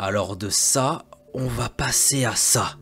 Alors de ça, on va passer à ça.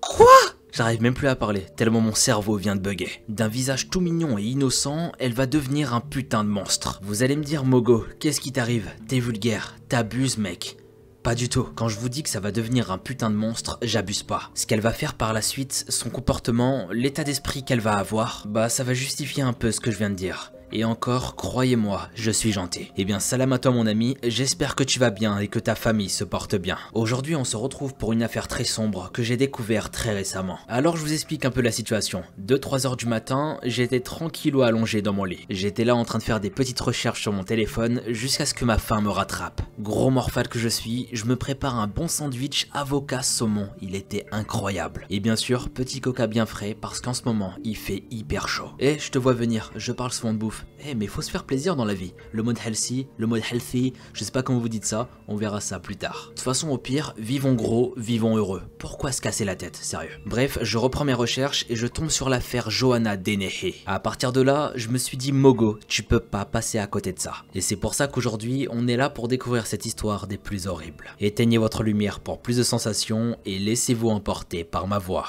Quoi? J'arrive même plus à parler, tellement mon cerveau vient de bugger. D'un visage tout mignon et innocent, elle va devenir un putain de monstre. Vous allez me dire, Mogo, qu'est-ce qui t'arrive? T'es vulgaire, t'abuses, mec. Pas du tout. Quand je vous dis que ça va devenir un putain de monstre, j'abuse pas. Ce qu'elle va faire par la suite, son comportement, l'état d'esprit qu'elle va avoir, bah ça va justifier un peu ce que je viens de dire. Et encore, croyez-moi, je suis gentil. Eh bien, salam à toi mon ami, j'espère que tu vas bien et que ta famille se porte bien. Aujourd'hui, on se retrouve pour une affaire très sombre que j'ai découvert très récemment. Alors, je vous explique un peu la situation. 2-3 heures du matin, j'étais tranquillou allongé dans mon lit. J'étais là en train de faire des petites recherches sur mon téléphone jusqu'à ce que ma faim me rattrape. Gros morphale que je suis, je me prépare un bon sandwich avocat saumon. Il était incroyable. Et bien sûr, petit coca bien frais parce qu'en ce moment, il fait hyper chaud. Et je te vois venir, je parle souvent de bouffe eh mais faut se faire plaisir dans la vie. Le mode healthy, le mode healthy, je sais pas comment vous dites ça, on verra ça plus tard. De toute façon au pire, vivons gros, vivons heureux. Pourquoi se casser la tête, sérieux? Bref, je reprends mes recherches et je tombe sur l'affaire Johanna Denehe. À partir de là, je me suis dit Mogo, tu peux pas passer à côté de ça. Et c'est pour ça qu'aujourd'hui, on est là pour découvrir cette histoire des plus horribles. Éteignez votre lumière pour plus de sensations et laissez-vous emporter par ma voix.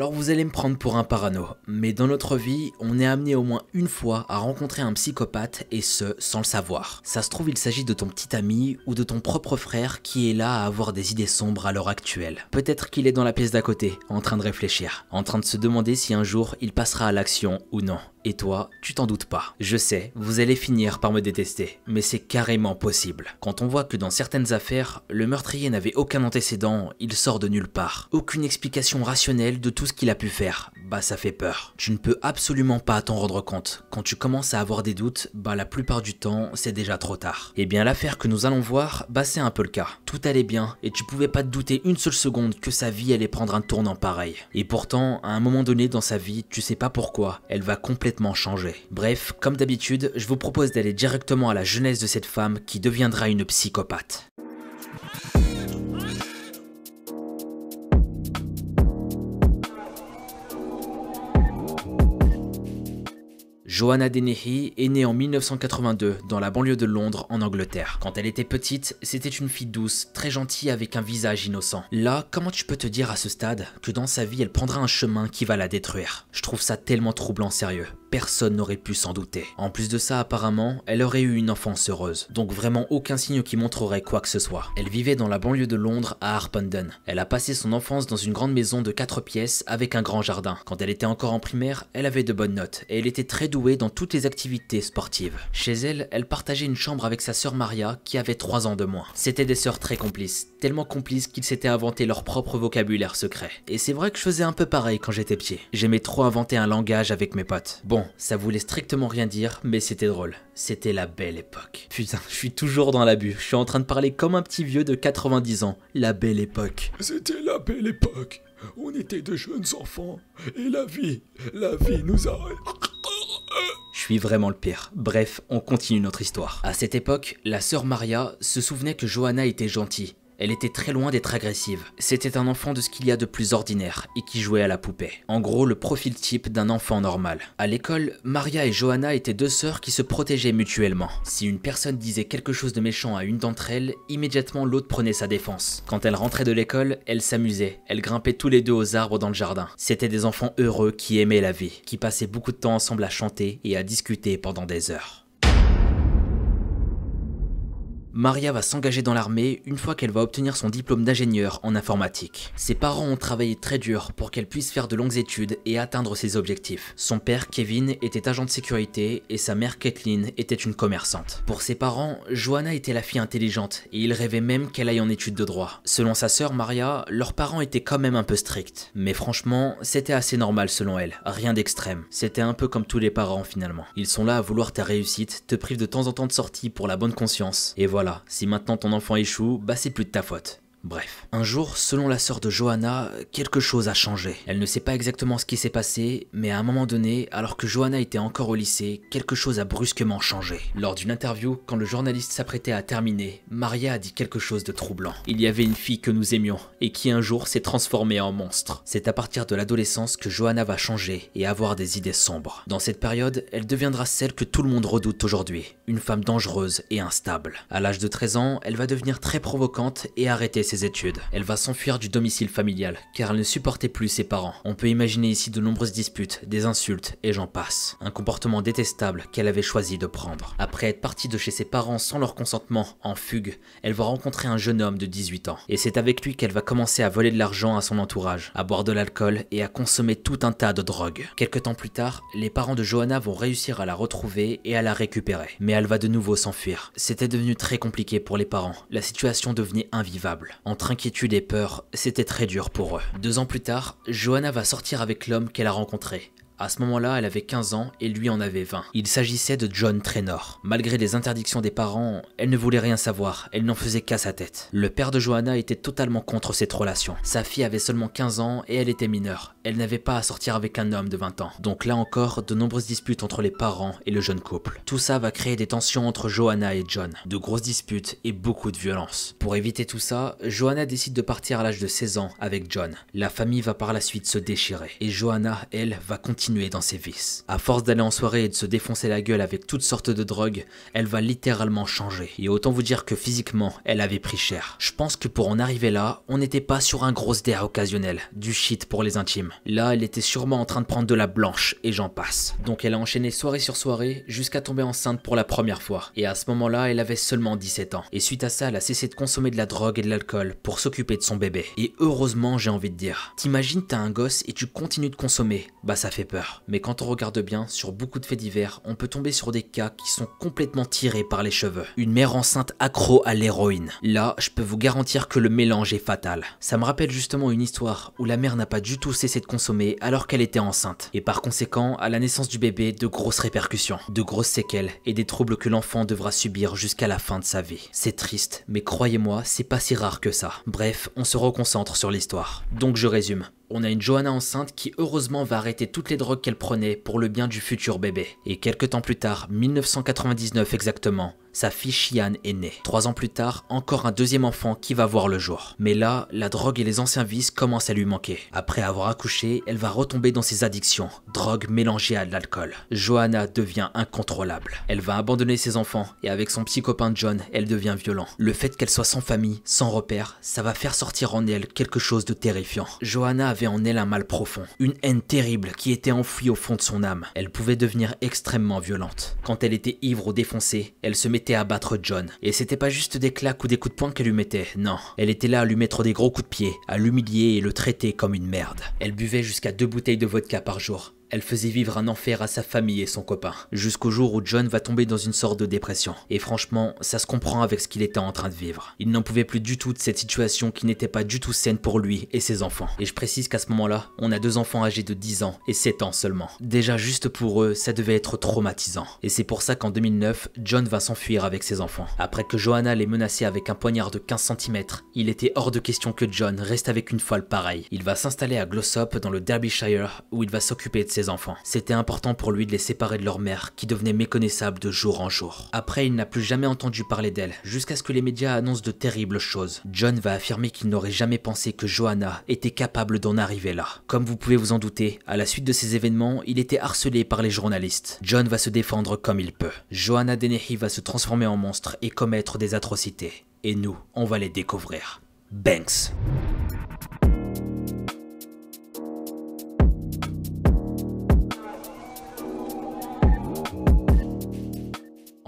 Alors vous allez me prendre pour un parano, mais dans notre vie, on est amené au moins une fois à rencontrer un psychopathe et ce, sans le savoir. Ça se trouve, il s'agit de ton petit ami ou de ton propre frère qui est là à avoir des idées sombres à l'heure actuelle. Peut-être qu'il est dans la pièce d'à côté, en train de réfléchir, en train de se demander si un jour il passera à l'action ou non. Et toi, tu t'en doutes pas. Je sais, vous allez finir par me détester, mais c'est carrément possible. Quand on voit que dans certaines affaires, le meurtrier n'avait aucun antécédent, il sort de nulle part. Aucune explication rationnelle de tout ce qu'il a pu faire. Bah ça fait peur. Tu ne peux absolument pas t'en rendre compte. Quand tu commences à avoir des doutes, bah la plupart du temps, c'est déjà trop tard. Et eh bien l'affaire que nous allons voir, bah c'est un peu le cas. Tout allait bien, et tu pouvais pas te douter une seule seconde que sa vie allait prendre un tournant pareil. Et pourtant, à un moment donné dans sa vie, tu sais pas pourquoi, elle va complètement changé. Bref, comme d'habitude, je vous propose d'aller directement à la jeunesse de cette femme qui deviendra une psychopathe. Johanna Dennehy est née en 1982 dans la banlieue de Londres en Angleterre. Quand elle était petite, c'était une fille douce, très gentille avec un visage innocent. Là, comment tu peux te dire à ce stade que dans sa vie elle prendra un chemin qui va la détruire? Je trouve ça tellement troublant sérieux personne n'aurait pu s'en douter. En plus de ça, apparemment, elle aurait eu une enfance heureuse, donc vraiment aucun signe qui montrerait quoi que ce soit. Elle vivait dans la banlieue de Londres à Harpenden. Elle a passé son enfance dans une grande maison de 4 pièces avec un grand jardin. Quand elle était encore en primaire, elle avait de bonnes notes et elle était très douée dans toutes les activités sportives. Chez elle, elle partageait une chambre avec sa sœur Maria qui avait 3 ans de moins. C'était des sœurs très complices, tellement complices qu'ils s'étaient inventé leur propre vocabulaire secret. Et c'est vrai que je faisais un peu pareil quand j'étais petit. J'aimais trop inventer un langage avec mes potes. Bon, ça voulait strictement rien dire, mais c'était drôle. C'était la belle époque. Putain, je suis toujours dans l'abus. Je suis en train de parler comme un petit vieux de 90 ans. La belle époque. C'était la belle époque. On était de jeunes enfants. Et la vie, la vie nous a... Je suis vraiment le pire. Bref, on continue notre histoire. À cette époque, la sœur Maria se souvenait que Johanna était gentille elle était très loin d'être agressive. C'était un enfant de ce qu'il y a de plus ordinaire et qui jouait à la poupée. En gros, le profil type d'un enfant normal. À l'école, Maria et Johanna étaient deux sœurs qui se protégeaient mutuellement. Si une personne disait quelque chose de méchant à une d'entre elles, immédiatement l'autre prenait sa défense. Quand elle rentrait de l'école, elles s'amusaient. Elles grimpaient tous les deux aux arbres dans le jardin. C'étaient des enfants heureux qui aimaient la vie, qui passaient beaucoup de temps ensemble à chanter et à discuter pendant des heures. Maria va s'engager dans l'armée une fois qu'elle va obtenir son diplôme d'ingénieur en informatique. Ses parents ont travaillé très dur pour qu'elle puisse faire de longues études et atteindre ses objectifs. Son père, Kevin, était agent de sécurité et sa mère, Kathleen, était une commerçante. Pour ses parents, Joanna était la fille intelligente et ils rêvaient même qu'elle aille en études de droit. Selon sa sœur Maria, leurs parents étaient quand même un peu stricts. Mais franchement, c'était assez normal selon elle, rien d'extrême. C'était un peu comme tous les parents finalement. Ils sont là à vouloir ta réussite, te privent de temps en temps de sortie pour la bonne conscience, et voilà voilà, si maintenant ton enfant échoue, bah c'est plus de ta faute. Bref, un jour, selon la sœur de Johanna, quelque chose a changé. Elle ne sait pas exactement ce qui s'est passé, mais à un moment donné, alors que Johanna était encore au lycée, quelque chose a brusquement changé. Lors d'une interview, quand le journaliste s'apprêtait à terminer, Maria a dit quelque chose de troublant. Il y avait une fille que nous aimions, et qui un jour s'est transformée en monstre. C'est à partir de l'adolescence que Johanna va changer et avoir des idées sombres. Dans cette période, elle deviendra celle que tout le monde redoute aujourd'hui, une femme dangereuse et instable. À l'âge de 13 ans, elle va devenir très provocante et arrêter études. Elle va s'enfuir du domicile familial, car elle ne supportait plus ses parents. On peut imaginer ici de nombreuses disputes, des insultes, et j'en passe. Un comportement détestable qu'elle avait choisi de prendre. Après être partie de chez ses parents sans leur consentement, en fugue, elle va rencontrer un jeune homme de 18 ans. Et c'est avec lui qu'elle va commencer à voler de l'argent à son entourage, à boire de l'alcool et à consommer tout un tas de drogues. Quelque temps plus tard, les parents de Johanna vont réussir à la retrouver et à la récupérer. Mais elle va de nouveau s'enfuir. C'était devenu très compliqué pour les parents. La situation devenait invivable. Entre inquiétude et peur, c'était très dur pour eux. Deux ans plus tard, Johanna va sortir avec l'homme qu'elle a rencontré. À ce moment-là, elle avait 15 ans et lui en avait 20. Il s'agissait de John Trenor. Malgré les interdictions des parents, elle ne voulait rien savoir, elle n'en faisait qu'à sa tête. Le père de Johanna était totalement contre cette relation. Sa fille avait seulement 15 ans et elle était mineure. Elle n'avait pas à sortir avec un homme de 20 ans. Donc là encore, de nombreuses disputes entre les parents et le jeune couple. Tout ça va créer des tensions entre Johanna et John. De grosses disputes et beaucoup de violence. Pour éviter tout ça, Johanna décide de partir à l'âge de 16 ans avec John. La famille va par la suite se déchirer. Et Johanna, elle, va continuer dans ses vices. À force d'aller en soirée et de se défoncer la gueule avec toutes sortes de drogues, elle va littéralement changer. Et autant vous dire que physiquement, elle avait pris cher. Je pense que pour en arriver là, on n'était pas sur un gros DA occasionnel, du shit pour les intimes. Là, elle était sûrement en train de prendre de la blanche, et j'en passe. Donc elle a enchaîné soirée sur soirée, jusqu'à tomber enceinte pour la première fois. Et à ce moment-là, elle avait seulement 17 ans. Et suite à ça, elle a cessé de consommer de la drogue et de l'alcool pour s'occuper de son bébé. Et heureusement, j'ai envie de dire. T'imagines, t'as un gosse et tu continues de consommer. Bah ça fait peur. Mais quand on regarde bien, sur beaucoup de faits divers, on peut tomber sur des cas qui sont complètement tirés par les cheveux. Une mère enceinte accro à l'héroïne. Là, je peux vous garantir que le mélange est fatal. Ça me rappelle justement une histoire où la mère n'a pas du tout cessé de consommer alors qu'elle était enceinte. Et par conséquent, à la naissance du bébé, de grosses répercussions, de grosses séquelles et des troubles que l'enfant devra subir jusqu'à la fin de sa vie. C'est triste, mais croyez-moi, c'est pas si rare que ça. Bref, on se reconcentre sur l'histoire. Donc je résume on a une Johanna enceinte qui heureusement va arrêter toutes les drogues qu'elle prenait pour le bien du futur bébé. Et quelques temps plus tard, 1999 exactement, sa fille Chian est née. Trois ans plus tard, encore un deuxième enfant qui va voir le jour. Mais là, la drogue et les anciens vices commencent à lui manquer. Après avoir accouché, elle va retomber dans ses addictions, drogue mélangée à de l'alcool. Johanna devient incontrôlable. Elle va abandonner ses enfants et avec son petit copain John, elle devient violent. Le fait qu'elle soit sans famille, sans repère, ça va faire sortir en elle quelque chose de terrifiant. Johanna avait en elle un mal profond, une haine terrible qui était enfouie au fond de son âme. Elle pouvait devenir extrêmement violente. Quand elle était ivre ou défoncée, elle se mettait à battre John. Et c'était pas juste des claques ou des coups de poing qu'elle lui mettait, non. Elle était là à lui mettre des gros coups de pied, à l'humilier et le traiter comme une merde. Elle buvait jusqu'à deux bouteilles de vodka par jour. Elle faisait vivre un enfer à sa famille et son copain, jusqu'au jour où John va tomber dans une sorte de dépression. Et franchement, ça se comprend avec ce qu'il était en train de vivre. Il n'en pouvait plus du tout de cette situation qui n'était pas du tout saine pour lui et ses enfants. Et je précise qu'à ce moment-là, on a deux enfants âgés de 10 ans et 7 ans seulement. Déjà juste pour eux, ça devait être traumatisant. Et c'est pour ça qu'en 2009, John va s'enfuir avec ses enfants. Après que Johanna l'ait menacé avec un poignard de 15 cm, il était hors de question que John reste avec une folle pareille. Il va s'installer à Glossop dans le Derbyshire où il va s'occuper de ses enfants. C'était important pour lui de les séparer de leur mère, qui devenait méconnaissable de jour en jour. Après, il n'a plus jamais entendu parler d'elle, jusqu'à ce que les médias annoncent de terribles choses. John va affirmer qu'il n'aurait jamais pensé que Johanna était capable d'en arriver là. Comme vous pouvez vous en douter, à la suite de ces événements, il était harcelé par les journalistes. John va se défendre comme il peut. Johanna Dennehy va se transformer en monstre et commettre des atrocités. Et nous, on va les découvrir. Banks.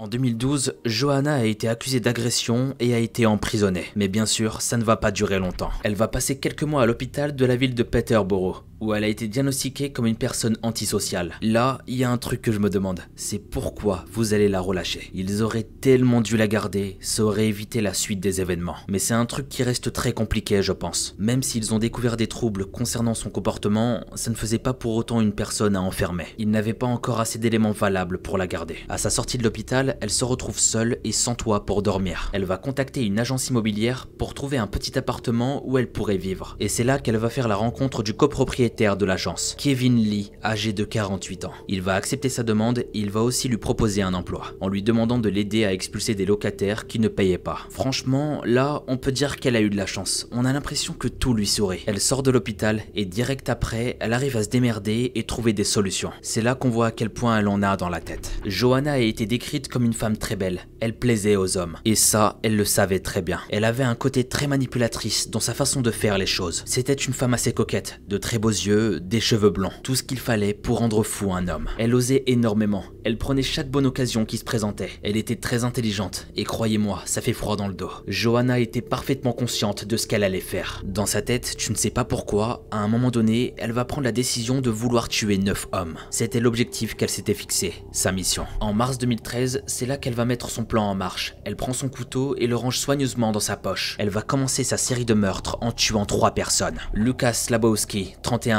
En 2012, Johanna a été accusée d'agression et a été emprisonnée. Mais bien sûr, ça ne va pas durer longtemps. Elle va passer quelques mois à l'hôpital de la ville de Peterborough, où elle a été diagnostiquée comme une personne antisociale. Là, il y a un truc que je me demande, c'est pourquoi vous allez la relâcher. Ils auraient tellement dû la garder, ça aurait évité la suite des événements. Mais c'est un truc qui reste très compliqué, je pense. Même s'ils ont découvert des troubles concernant son comportement, ça ne faisait pas pour autant une personne à enfermer. Ils n'avaient pas encore assez d'éléments valables pour la garder. À sa sortie de l'hôpital, elle se retrouve seule et sans toit pour dormir. Elle va contacter une agence immobilière pour trouver un petit appartement où elle pourrait vivre. Et c'est là qu'elle va faire la rencontre du copropriétaire de l'agence, Kevin Lee, âgé de 48 ans. Il va accepter sa demande et il va aussi lui proposer un emploi, en lui demandant de l'aider à expulser des locataires qui ne payaient pas. Franchement, là, on peut dire qu'elle a eu de la chance. On a l'impression que tout lui sourit. Elle sort de l'hôpital et direct après, elle arrive à se démerder et trouver des solutions. C'est là qu'on voit à quel point elle en a dans la tête. Johanna a été décrite comme une femme très belle. Elle plaisait aux hommes. Et ça, elle le savait très bien. Elle avait un côté très manipulatrice dans sa façon de faire les choses. C'était une femme assez coquette, de très beaux yeux, des cheveux blonds. Tout ce qu'il fallait pour rendre fou un homme. Elle osait énormément. Elle prenait chaque bonne occasion qui se présentait. Elle était très intelligente. Et croyez-moi, ça fait froid dans le dos. Johanna était parfaitement consciente de ce qu'elle allait faire. Dans sa tête, tu ne sais pas pourquoi, à un moment donné, elle va prendre la décision de vouloir tuer neuf hommes. C'était l'objectif qu'elle s'était fixé, sa mission. En mars 2013, c'est là qu'elle va mettre son plan en marche. Elle prend son couteau et le range soigneusement dans sa poche. Elle va commencer sa série de meurtres en tuant trois personnes. Lucas Slabowski, 31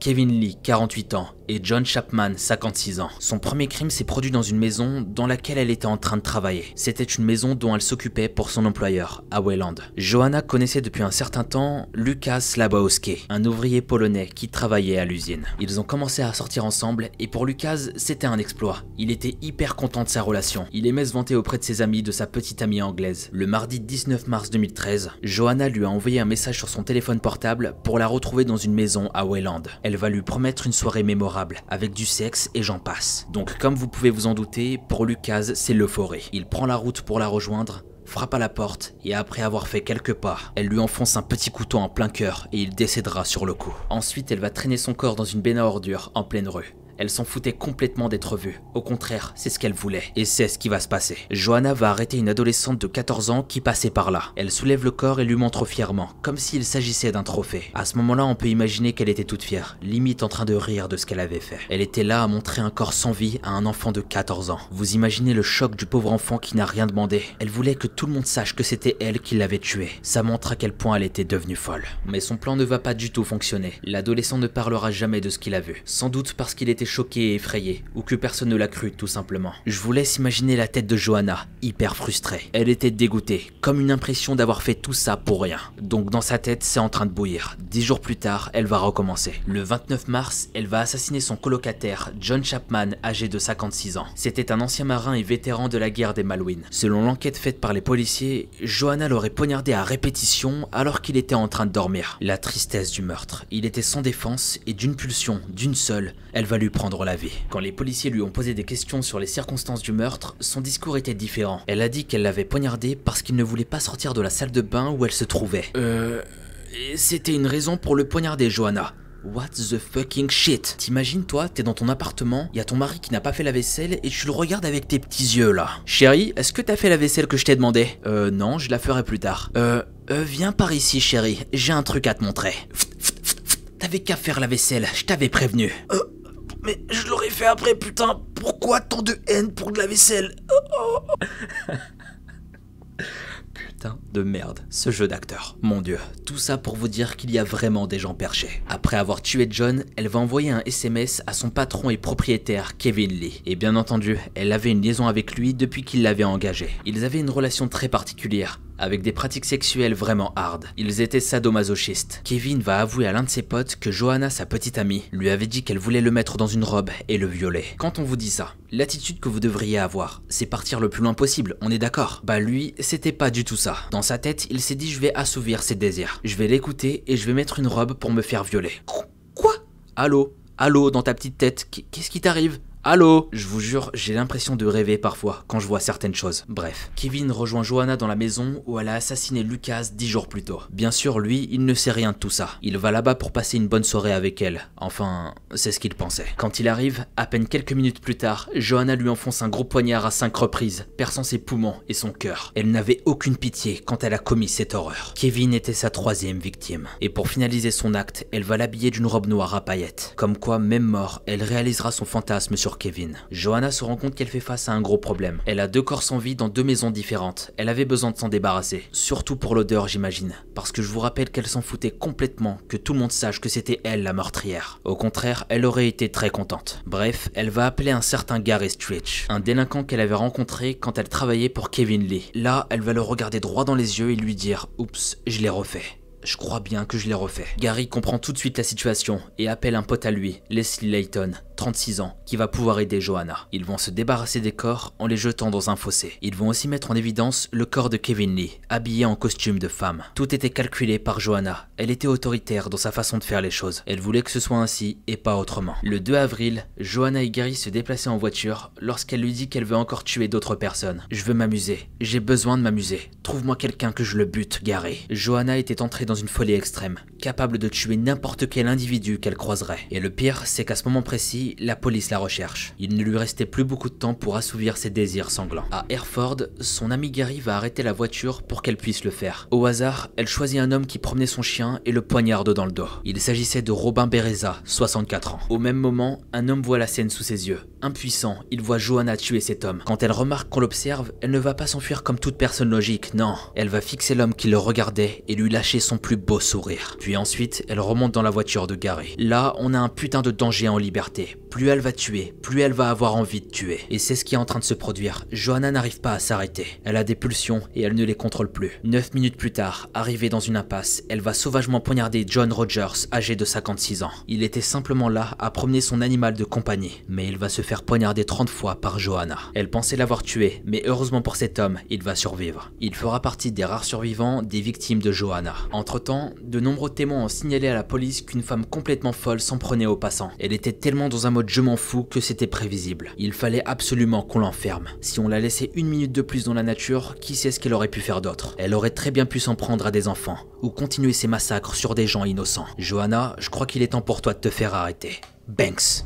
Kevin Lee, 48 ans, et John Chapman, 56 ans. Son premier crime s'est produit dans une maison dans laquelle elle était en train de travailler. C'était une maison dont elle s'occupait pour son employeur, à Wayland. Johanna connaissait depuis un certain temps Lukas Labowski, un ouvrier polonais qui travaillait à l'usine. Ils ont commencé à sortir ensemble et pour Lukas, c'était un exploit. Il était hyper content de sa relation. Il aimait se vanter auprès de ses amis de sa petite amie anglaise. Le mardi 19 mars 2013, Johanna lui a envoyé un message sur son téléphone portable pour la retrouver dans une maison à Wayland. Elle va lui promettre une soirée mémorable avec du sexe et j'en passe. Donc comme vous pouvez vous en douter, pour Lucas, c'est l'euphorie. Il prend la route pour la rejoindre, frappe à la porte et après avoir fait quelques pas, elle lui enfonce un petit couteau en plein cœur et il décédera sur le coup. Ensuite, elle va traîner son corps dans une benne à en pleine rue. Elle s'en foutait complètement d'être vue. Au contraire, c'est ce qu'elle voulait. Et c'est ce qui va se passer. Johanna va arrêter une adolescente de 14 ans qui passait par là. Elle soulève le corps et lui montre fièrement, comme s'il s'agissait d'un trophée. À ce moment-là, on peut imaginer qu'elle était toute fière, limite en train de rire de ce qu'elle avait fait. Elle était là à montrer un corps sans vie à un enfant de 14 ans. Vous imaginez le choc du pauvre enfant qui n'a rien demandé. Elle voulait que tout le monde sache que c'était elle qui l'avait tué. Ça montre à quel point elle était devenue folle. Mais son plan ne va pas du tout fonctionner. L'adolescent ne parlera jamais de ce qu'il a vu. Sans doute parce qu'il était choqué et effrayé, ou que personne ne l'a cru tout simplement. Je vous laisse imaginer la tête de Johanna, hyper frustrée. Elle était dégoûtée, comme une impression d'avoir fait tout ça pour rien. Donc dans sa tête, c'est en train de bouillir. Dix jours plus tard, elle va recommencer. Le 29 mars, elle va assassiner son colocataire, John Chapman, âgé de 56 ans. C'était un ancien marin et vétéran de la guerre des Malouines. Selon l'enquête faite par les policiers, Johanna l'aurait poignardé à répétition alors qu'il était en train de dormir. La tristesse du meurtre. Il était sans défense et d'une pulsion, d'une seule, elle va lui prendre la vie. Quand les policiers lui ont posé des questions sur les circonstances du meurtre, son discours était différent. Elle a dit qu'elle l'avait poignardé parce qu'il ne voulait pas sortir de la salle de bain où elle se trouvait. Euh... C'était une raison pour le poignarder, Johanna. What the fucking shit? T'imagines toi, t'es dans ton appartement, y a ton mari qui n'a pas fait la vaisselle et tu le regardes avec tes petits yeux là. Chérie, est-ce que t'as fait la vaisselle que je t'ai demandé? Euh non, je la ferai plus tard. Euh, euh viens par ici chérie, j'ai un truc à te montrer. T'avais qu'à faire la vaisselle, je t'avais prévenu. Euh, mais je l'aurais fait après, putain. Pourquoi tant de haine pour de la vaisselle? Putain de merde, ce jeu d'acteur. Mon dieu, tout ça pour vous dire qu'il y a vraiment des gens perchés. Après avoir tué John, elle va envoyer un SMS à son patron et propriétaire, Kevin Lee. Et bien entendu, elle avait une liaison avec lui depuis qu'il l'avait engagé. Ils avaient une relation très particulière avec des pratiques sexuelles vraiment hard. Ils étaient sadomasochistes. Kevin va avouer à l'un de ses potes que Johanna, sa petite amie, lui avait dit qu'elle voulait le mettre dans une robe et le violer. Quand on vous dit ça, l'attitude que vous devriez avoir, c'est partir le plus loin possible, on est d'accord? Bah lui, c'était pas du tout ça. Dans sa tête, il s'est dit je vais assouvir ses désirs. Je vais l'écouter et je vais mettre une robe pour me faire violer. Quoi? Allô? Allô? Dans ta petite tête, qu'est-ce qui t'arrive? Allô? Je vous jure, j'ai l'impression de rêver parfois quand je vois certaines choses. Bref, Kevin rejoint Johanna dans la maison où elle a assassiné Lucas dix jours plus tôt. Bien sûr, lui, il ne sait rien de tout ça. Il va là-bas pour passer une bonne soirée avec elle. Enfin, c'est ce qu'il pensait. Quand il arrive, à peine quelques minutes plus tard, Johanna lui enfonce un gros poignard à cinq reprises, perçant ses poumons et son cœur. Elle n'avait aucune pitié quand elle a commis cette horreur. Kevin était sa troisième victime. Et pour finaliser son acte, elle va l'habiller d'une robe noire à paillettes. Comme quoi, même mort, elle réalisera son fantasme sur Kevin. Johanna se rend compte qu'elle fait face à un gros problème. Elle a deux corps sans vie dans deux maisons différentes. Elle avait besoin de s'en débarrasser. Surtout pour l'odeur, j'imagine. Parce que je vous rappelle qu'elle s'en foutait complètement que tout le monde sache que c'était elle la meurtrière. Au contraire, elle aurait été très contente. Bref, elle va appeler un certain Gary Stritch, un délinquant qu'elle avait rencontré quand elle travaillait pour Kevin Lee. Là, elle va le regarder droit dans les yeux et lui dire « Oups, je l'ai refait ». Je crois bien que je l'ai refait. Gary comprend tout de suite la situation et appelle un pote à lui, Leslie Layton, 36 ans, qui va pouvoir aider Johanna. Ils vont se débarrasser des corps en les jetant dans un fossé. Ils vont aussi mettre en évidence le corps de Kevin Lee, habillé en costume de femme. Tout était calculé par Johanna. Elle était autoritaire dans sa façon de faire les choses. Elle voulait que ce soit ainsi et pas autrement. Le 2 avril, Johanna et Gary se déplaçaient en voiture lorsqu'elle lui dit qu'elle veut encore tuer d'autres personnes. Je veux m'amuser. J'ai besoin de m'amuser. Trouve-moi quelqu'un que je le bute, Gary. Johanna était entrée dans une folie extrême, capable de tuer n'importe quel individu qu'elle croiserait. Et le pire, c'est qu'à ce moment précis, la police la recherche. Il ne lui restait plus beaucoup de temps pour assouvir ses désirs sanglants. À Hereford, son ami Gary va arrêter la voiture pour qu'elle puisse le faire. Au hasard, elle choisit un homme qui promenait son chien et le poignarde dans le dos. Il s'agissait de Robin Bereza, 64 ans. Au même moment, un homme voit la scène sous ses yeux. Impuissant, il voit Johanna tuer cet homme. Quand elle remarque qu'on l'observe, elle ne va pas s'enfuir comme toute personne logique, non. Elle va fixer l'homme qui le regardait et lui lâcher son plus beau sourire. Puis ensuite, elle remonte dans la voiture de Gary. Là, on a un putain de danger en liberté. Plus elle va tuer, plus elle va avoir envie de tuer. Et c'est ce qui est en train de se produire. Johanna n'arrive pas à s'arrêter. Elle a des pulsions et elle ne les contrôle plus. Neuf minutes plus tard, arrivée dans une impasse, elle va sauvagement poignarder John Rogers, âgé de 56 ans. Il était simplement là à promener son animal de compagnie, mais il va se faire poignarder 30 fois par Johanna. Elle pensait l'avoir tué, mais heureusement pour cet homme, il va survivre. Il fera partie des rares survivants des victimes de Johanna. Entre-temps, de nombreux témoins ont signalé à la police qu'une femme complètement folle s'en prenait aux passants. Elle était tellement dans mode je m'en fous que c'était prévisible. Il fallait absolument qu'on l'enferme. Si on la laissait une minute de plus dans la nature, qui sait ce qu'elle aurait pu faire d'autre? Elle aurait très bien pu s'en prendre à des enfants, ou continuer ses massacres sur des gens innocents. Johanna, je crois qu'il est temps pour toi de te faire arrêter. Banks.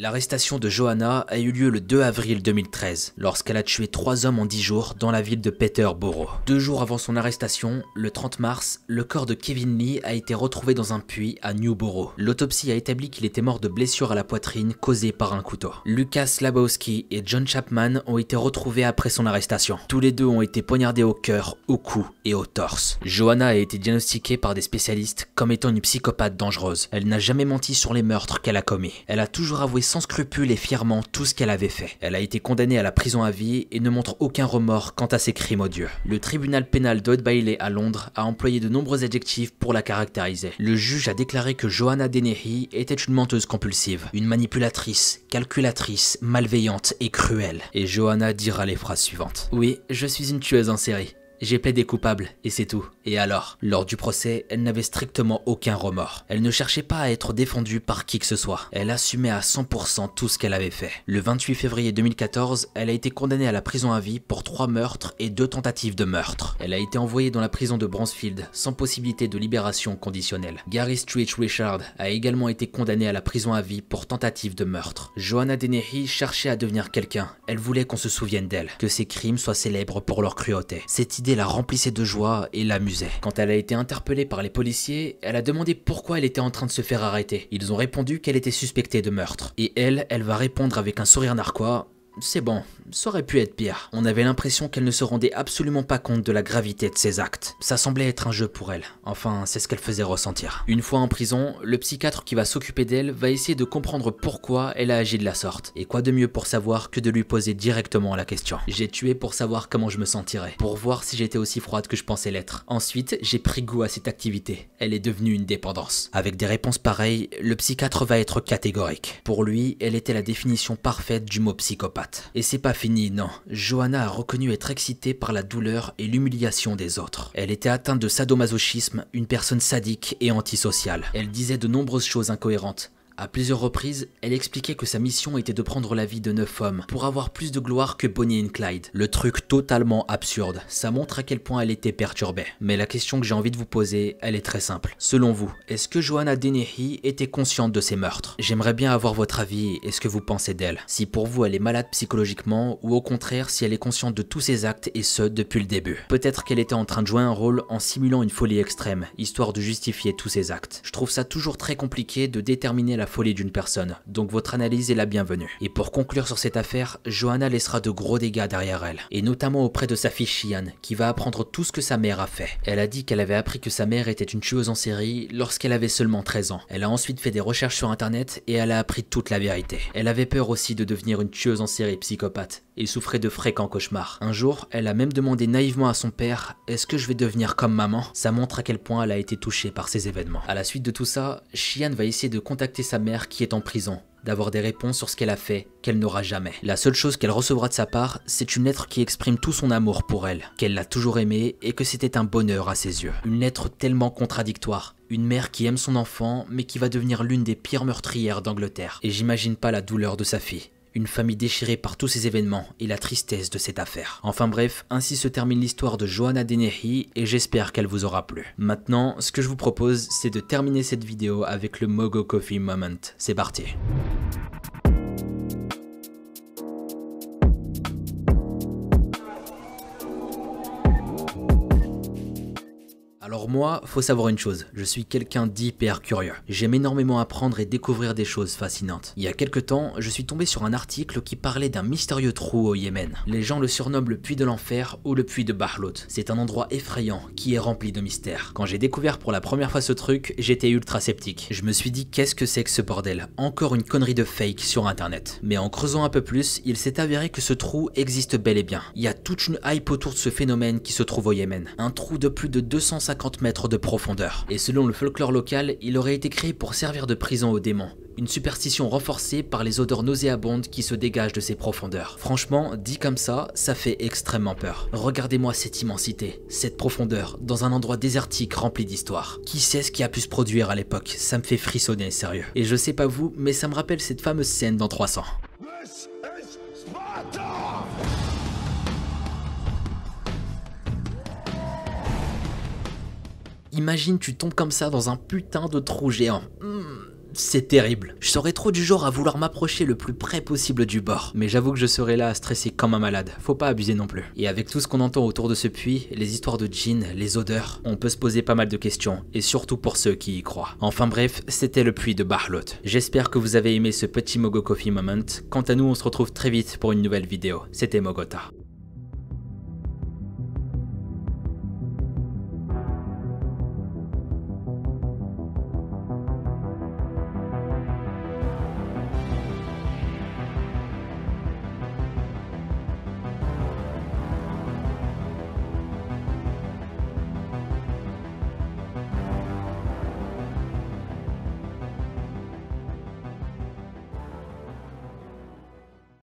L'arrestation de Johanna a eu lieu le 2 avril 2013, lorsqu'elle a tué trois hommes en 10 jours dans la ville de Peterborough. Deux jours avant son arrestation, le 30 mars, le corps de Kevin Lee a été retrouvé dans un puits à Newborough. L'autopsie a établi qu'il était mort de blessures à la poitrine causées par un couteau. Lucas Labowski et John Chapman ont été retrouvés après son arrestation. Tous les deux ont été poignardés au cœur, au cou et au torse. Johanna a été diagnostiquée par des spécialistes comme étant une psychopathe dangereuse. Elle n'a jamais menti sur les meurtres qu'elle a commis. Elle a toujours avoué sans scrupule et fièrement tout ce qu'elle avait fait. Elle a été condamnée à la prison à vie et ne montre aucun remords quant à ses crimes odieux. Le tribunal pénal d'Odd Bailey à Londres a employé de nombreux adjectifs pour la caractériser. Le juge a déclaré que Johanna Dennehy était une menteuse compulsive, une manipulatrice, calculatrice, malveillante et cruelle. Et Johanna dira les phrases suivantes. Oui, je suis une tueuse en série. J'ai plaidé coupable, et c'est tout. Et alors? Lors du procès, elle n'avait strictement aucun remords. Elle ne cherchait pas à être défendue par qui que ce soit. Elle assumait à 100% tout ce qu'elle avait fait. Le 28 février 2014, elle a été condamnée à la prison à vie pour trois meurtres et deux tentatives de meurtre. Elle a été envoyée dans la prison de Bransfield, sans possibilité de libération conditionnelle. Gary Street Richard a également été condamné à la prison à vie pour tentative de meurtre. Johanna Dennehy cherchait à devenir quelqu'un. Elle voulait qu'on se souvienne d'elle, que ses crimes soient célèbres pour leur cruauté. Cette idée la remplissait de joie et l'amusait. Quand elle a été interpellée par les policiers, elle a demandé pourquoi elle était en train de se faire arrêter. Ils ont répondu qu'elle était suspectée de meurtre. Et elle, elle va répondre avec un sourire narquois c'est bon, ça aurait pu être pire. On avait l'impression qu'elle ne se rendait absolument pas compte de la gravité de ses actes. Ça semblait être un jeu pour elle. Enfin, c'est ce qu'elle faisait ressentir. Une fois en prison, le psychiatre qui va s'occuper d'elle va essayer de comprendre pourquoi elle a agi de la sorte. Et quoi de mieux pour savoir que de lui poser directement la question. J'ai tué pour savoir comment je me sentirais, pour voir si j'étais aussi froide que je pensais l'être. Ensuite, j'ai pris goût à cette activité. Elle est devenue une dépendance. Avec des réponses pareilles, le psychiatre va être catégorique. Pour lui, elle était la définition parfaite du mot psychopathe. Et c'est pas fini, non. Johanna a reconnu être excitée par la douleur et l'humiliation des autres. Elle était atteinte de sadomasochisme, une personne sadique et antisociale. Elle disait de nombreuses choses incohérentes. À plusieurs reprises, elle expliquait que sa mission était de prendre la vie de neuf hommes pour avoir plus de gloire que Bonnie et Clyde. Le truc totalement absurde. Ça montre à quel point elle était perturbée. Mais la question que j'ai envie de vous poser, elle est très simple. Selon vous, est-ce que Johanna Dennehy était consciente de ces meurtres? J'aimerais bien avoir votre avis et ce que vous pensez d'elle. Si pour vous elle est malade psychologiquement ou au contraire si elle est consciente de tous ses actes et ce depuis le début. Peut-être qu'elle était en train de jouer un rôle en simulant une folie extrême, histoire de justifier tous ses actes. Je trouve ça toujours très compliqué de déterminer la folie d'une personne, donc votre analyse est la bienvenue. Et pour conclure sur cette affaire, Johanna laissera de gros dégâts derrière elle, et notamment auprès de sa fille Shian, qui va apprendre tout ce que sa mère a fait. Elle a dit qu'elle avait appris que sa mère était une tueuse en série lorsqu'elle avait seulement 13 ans. Elle a ensuite fait des recherches sur internet et elle a appris toute la vérité. Elle avait peur aussi de devenir une tueuse en série psychopathe, et souffrait de fréquents cauchemars. Un jour, elle a même demandé naïvement à son père Est-ce que je vais devenir comme maman? Ça montre à quel point elle a été touchée par ces événements. À la suite de tout ça, Shian va essayer de contacter sa mère qui est en prison d'avoir des réponses sur ce qu'elle a fait qu'elle n'aura jamais. La seule chose qu'elle recevra de sa part, c'est une lettre qui exprime tout son amour pour elle, qu'elle l'a toujours aimée et que c'était un bonheur à ses yeux. Une lettre tellement contradictoire. Une mère qui aime son enfant, mais qui va devenir l'une des pires meurtrières d'Angleterre. Et j'imagine pas la douleur de sa fille une famille déchirée par tous ces événements et la tristesse de cette affaire. Enfin bref, ainsi se termine l'histoire de Johanna Dennehy et j'espère qu'elle vous aura plu. Maintenant, ce que je vous propose, c'est de terminer cette vidéo avec le Mogo Coffee Moment. C'est parti. Moi, faut savoir une chose, je suis quelqu'un d'hyper curieux. J'aime énormément apprendre et découvrir des choses fascinantes. Il y a quelques temps, je suis tombé sur un article qui parlait d'un mystérieux trou au Yémen. Les gens le surnomment le puits de l'enfer ou le puits de Bahlout. C'est un endroit effrayant qui est rempli de mystères. Quand j'ai découvert pour la première fois ce truc, j'étais ultra sceptique. Je me suis dit qu'est-ce que c'est que ce bordel? Encore une connerie de fake sur internet. Mais en creusant un peu plus, il s'est avéré que ce trou existe bel et bien. Il y a toute une hype autour de ce phénomène qui se trouve au Yémen. Un trou de plus de 250 mètres de profondeur. Et selon le folklore local, il aurait été créé pour servir de prison aux démons. Une superstition renforcée par les odeurs nauséabondes qui se dégagent de ces profondeurs. Franchement, dit comme ça, ça fait extrêmement peur. Regardez-moi cette immensité, cette profondeur, dans un endroit désertique rempli d'histoire. Qui sait ce qui a pu se produire à l'époque? Ça me fait frissonner, sérieux. Et je sais pas vous, mais ça me rappelle cette fameuse scène dans 300. Imagine tu tombes comme ça dans un putain de trou géant. Hmm, c'est terrible. Je serais trop du genre à vouloir m'approcher le plus près possible du bord. Mais j'avoue que je serais là à stresser comme un malade. Faut pas abuser non plus. Et avec tout ce qu'on entend autour de ce puits, les histoires de djinns, les odeurs, on peut se poser pas mal de questions. Et surtout pour ceux qui y croient. Enfin bref, c'était le puits de Barlot. J'espère que vous avez aimé ce petit Mogo Coffee Moment. Quant à nous, on se retrouve très vite pour une nouvelle vidéo. C'était Mogota.